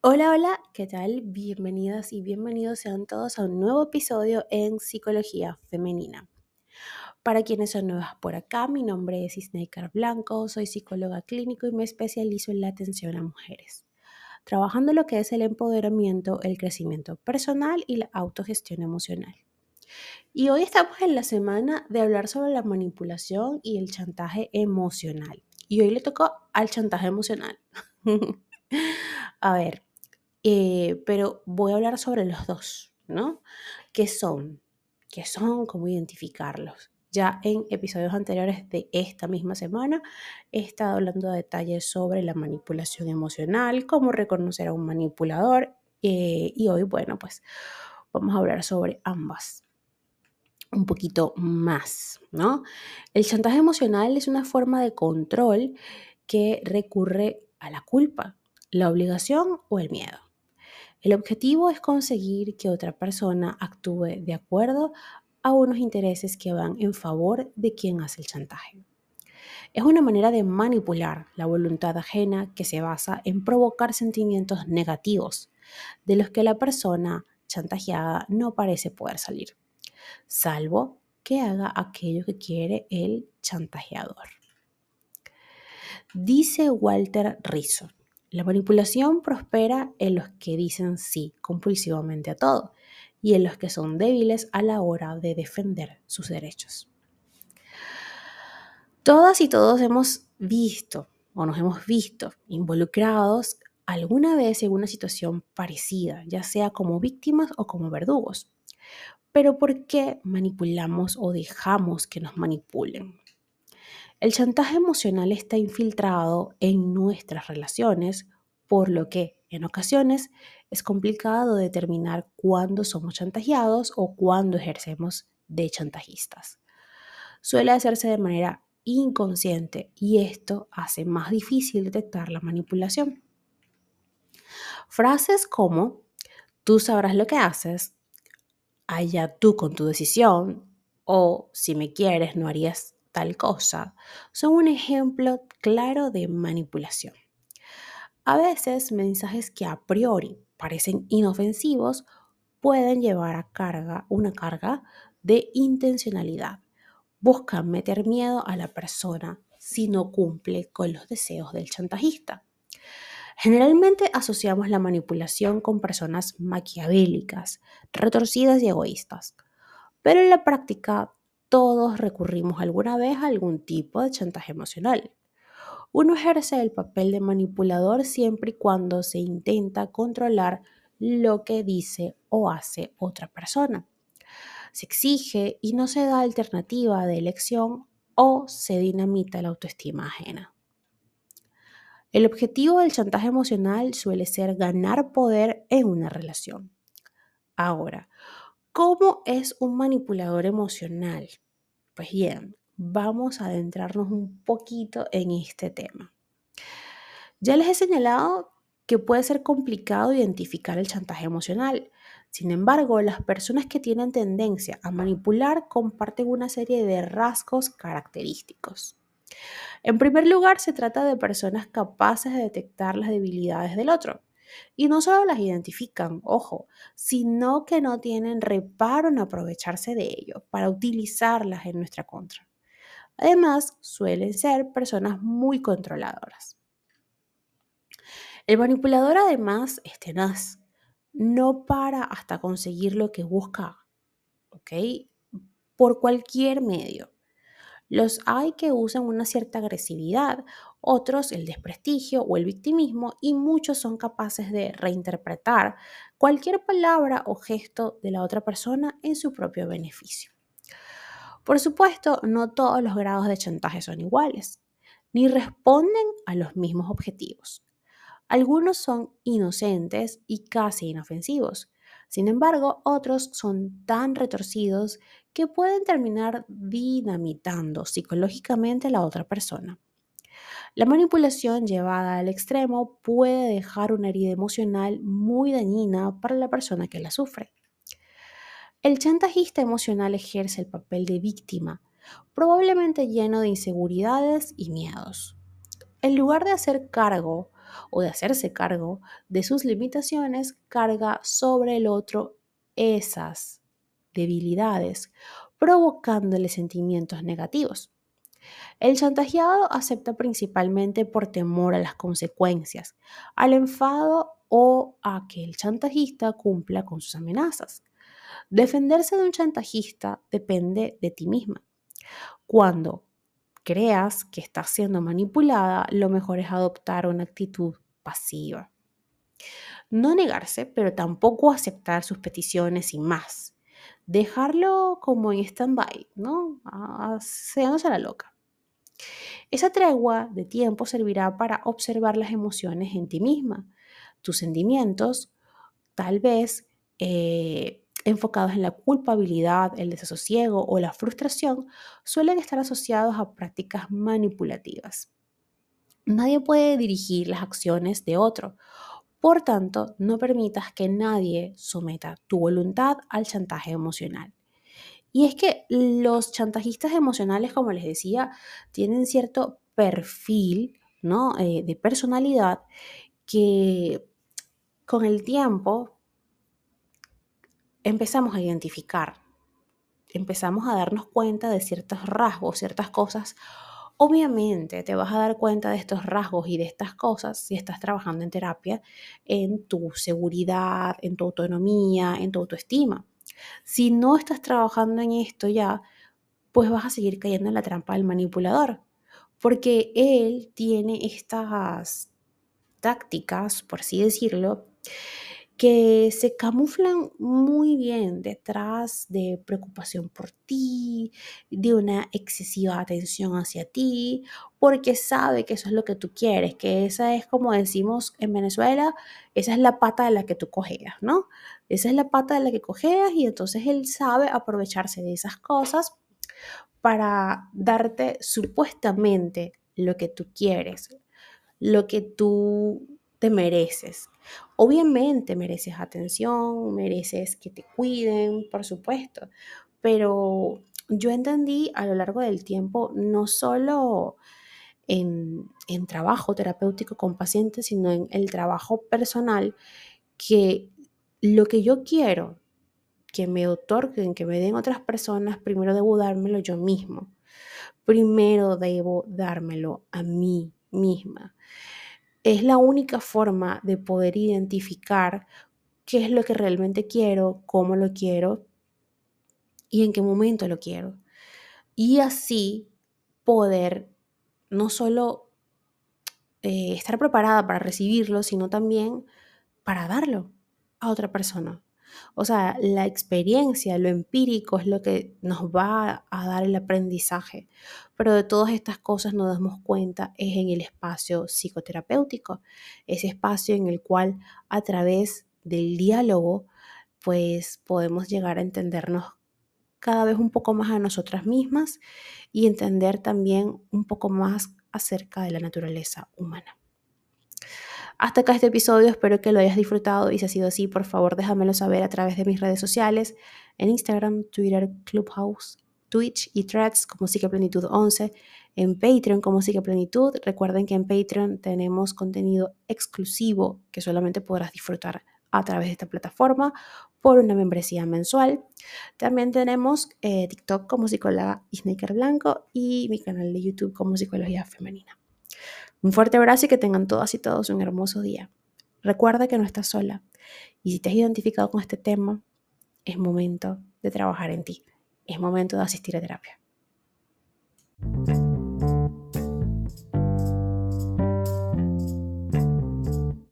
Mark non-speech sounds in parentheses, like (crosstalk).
Hola, hola, ¿qué tal? Bienvenidas y bienvenidos sean todos a un nuevo episodio en Psicología Femenina. Para quienes son nuevas por acá, mi nombre es Isneikar Blanco, soy psicóloga clínico y me especializo en la atención a mujeres, trabajando lo que es el empoderamiento, el crecimiento personal y la autogestión emocional. Y hoy estamos en la semana de hablar sobre la manipulación y el chantaje emocional. Y hoy le tocó al chantaje emocional. (laughs) a ver, eh, pero voy a hablar sobre los dos, ¿no? ¿Qué son? ¿Qué son? ¿Cómo identificarlos? Ya en episodios anteriores de esta misma semana he estado hablando de detalles sobre la manipulación emocional, cómo reconocer a un manipulador eh, y hoy, bueno, pues vamos a hablar sobre ambas un poquito más, ¿no? El chantaje emocional es una forma de control que recurre a la culpa, la obligación o el miedo. El objetivo es conseguir que otra persona actúe de acuerdo a unos intereses que van en favor de quien hace el chantaje. Es una manera de manipular la voluntad ajena que se basa en provocar sentimientos negativos de los que la persona chantajeada no parece poder salir, salvo que haga aquello que quiere el chantajeador. Dice Walter Rizzo, la manipulación prospera en los que dicen sí compulsivamente a todo y en los que son débiles a la hora de defender sus derechos. Todas y todos hemos visto o nos hemos visto involucrados alguna vez en una situación parecida, ya sea como víctimas o como verdugos. Pero ¿por qué manipulamos o dejamos que nos manipulen? El chantaje emocional está infiltrado en nuestras relaciones, por lo que en ocasiones es complicado determinar cuándo somos chantajeados o cuándo ejercemos de chantajistas. Suele hacerse de manera inconsciente y esto hace más difícil detectar la manipulación. Frases como tú sabrás lo que haces, allá tú con tu decisión o si me quieres no harías tal cosa, son un ejemplo claro de manipulación. A veces mensajes que a priori parecen inofensivos pueden llevar a carga una carga de intencionalidad. Buscan meter miedo a la persona si no cumple con los deseos del chantajista. Generalmente asociamos la manipulación con personas maquiavélicas, retorcidas y egoístas, pero en la práctica todos recurrimos alguna vez a algún tipo de chantaje emocional. Uno ejerce el papel de manipulador siempre y cuando se intenta controlar lo que dice o hace otra persona. Se exige y no se da alternativa de elección o se dinamita la autoestima ajena. El objetivo del chantaje emocional suele ser ganar poder en una relación. Ahora, ¿Cómo es un manipulador emocional? Pues bien, vamos a adentrarnos un poquito en este tema. Ya les he señalado que puede ser complicado identificar el chantaje emocional. Sin embargo, las personas que tienen tendencia a manipular comparten una serie de rasgos característicos. En primer lugar, se trata de personas capaces de detectar las debilidades del otro. Y no solo las identifican, ojo, sino que no tienen reparo en aprovecharse de ello para utilizarlas en nuestra contra. Además, suelen ser personas muy controladoras. El manipulador además es tenaz, no para hasta conseguir lo que busca, ¿ok? Por cualquier medio. Los hay que usan una cierta agresividad, otros el desprestigio o el victimismo y muchos son capaces de reinterpretar cualquier palabra o gesto de la otra persona en su propio beneficio. Por supuesto, no todos los grados de chantaje son iguales, ni responden a los mismos objetivos. Algunos son inocentes y casi inofensivos, sin embargo, otros son tan retorcidos que pueden terminar dinamitando psicológicamente a la otra persona. La manipulación llevada al extremo puede dejar una herida emocional muy dañina para la persona que la sufre. El chantajista emocional ejerce el papel de víctima, probablemente lleno de inseguridades y miedos. En lugar de hacer cargo o de hacerse cargo de sus limitaciones, carga sobre el otro esas debilidades, provocándole sentimientos negativos. El chantajeado acepta principalmente por temor a las consecuencias, al enfado o a que el chantajista cumpla con sus amenazas. Defenderse de un chantajista depende de ti misma. Cuando creas que estás siendo manipulada, lo mejor es adoptar una actitud pasiva. No negarse, pero tampoco aceptar sus peticiones sin más. Dejarlo como en stand-by, ¿no? Seándose la loca. Esa tregua de tiempo servirá para observar las emociones en ti misma, tus sentimientos, tal vez eh, enfocados en la culpabilidad, el desasosiego o la frustración, suelen estar asociados a prácticas manipulativas. Nadie puede dirigir las acciones de otro. Por tanto, no permitas que nadie someta tu voluntad al chantaje emocional. Y es que los chantajistas emocionales, como les decía, tienen cierto perfil ¿no? Eh, de personalidad que con el tiempo empezamos a identificar, empezamos a darnos cuenta de ciertos rasgos, ciertas cosas. Obviamente te vas a dar cuenta de estos rasgos y de estas cosas si estás trabajando en terapia, en tu seguridad, en tu autonomía, en tu autoestima. Si no estás trabajando en esto ya, pues vas a seguir cayendo en la trampa del manipulador, porque él tiene estas tácticas, por así decirlo, que se camuflan muy bien detrás de preocupación por ti, de una excesiva atención hacia ti, porque sabe que eso es lo que tú quieres, que esa es como decimos en Venezuela, esa es la pata de la que tú cojeas, ¿no? Esa es la pata de la que cojeas y entonces él sabe aprovecharse de esas cosas para darte supuestamente lo que tú quieres, lo que tú te mereces. Obviamente mereces atención, mereces que te cuiden, por supuesto, pero yo entendí a lo largo del tiempo, no solo en, en trabajo terapéutico con pacientes, sino en el trabajo personal, que lo que yo quiero que me otorguen, que me den otras personas, primero debo dármelo yo mismo. Primero debo dármelo a mí misma es la única forma de poder identificar qué es lo que realmente quiero, cómo lo quiero y en qué momento lo quiero. Y así poder no solo eh, estar preparada para recibirlo, sino también para darlo a otra persona. O sea, la experiencia, lo empírico es lo que nos va a dar el aprendizaje. Pero de todas estas cosas nos damos cuenta es en el espacio psicoterapéutico, ese espacio en el cual a través del diálogo pues podemos llegar a entendernos cada vez un poco más a nosotras mismas y entender también un poco más acerca de la naturaleza humana. Hasta acá este episodio, espero que lo hayas disfrutado y si ha sido así, por favor déjamelo saber a través de mis redes sociales, en Instagram, Twitter, Clubhouse, Twitch y Threads como Psiqueplenitud 11, en Patreon como Psiqueplenitud. Recuerden que en Patreon tenemos contenido exclusivo que solamente podrás disfrutar a través de esta plataforma por una membresía mensual. También tenemos eh, TikTok como psicóloga Sneaker Blanco y mi canal de YouTube como Psicología Femenina. Un fuerte abrazo y que tengan todas y todos un hermoso día. Recuerda que no estás sola y si te has identificado con este tema, es momento de trabajar en ti. Es momento de asistir a terapia.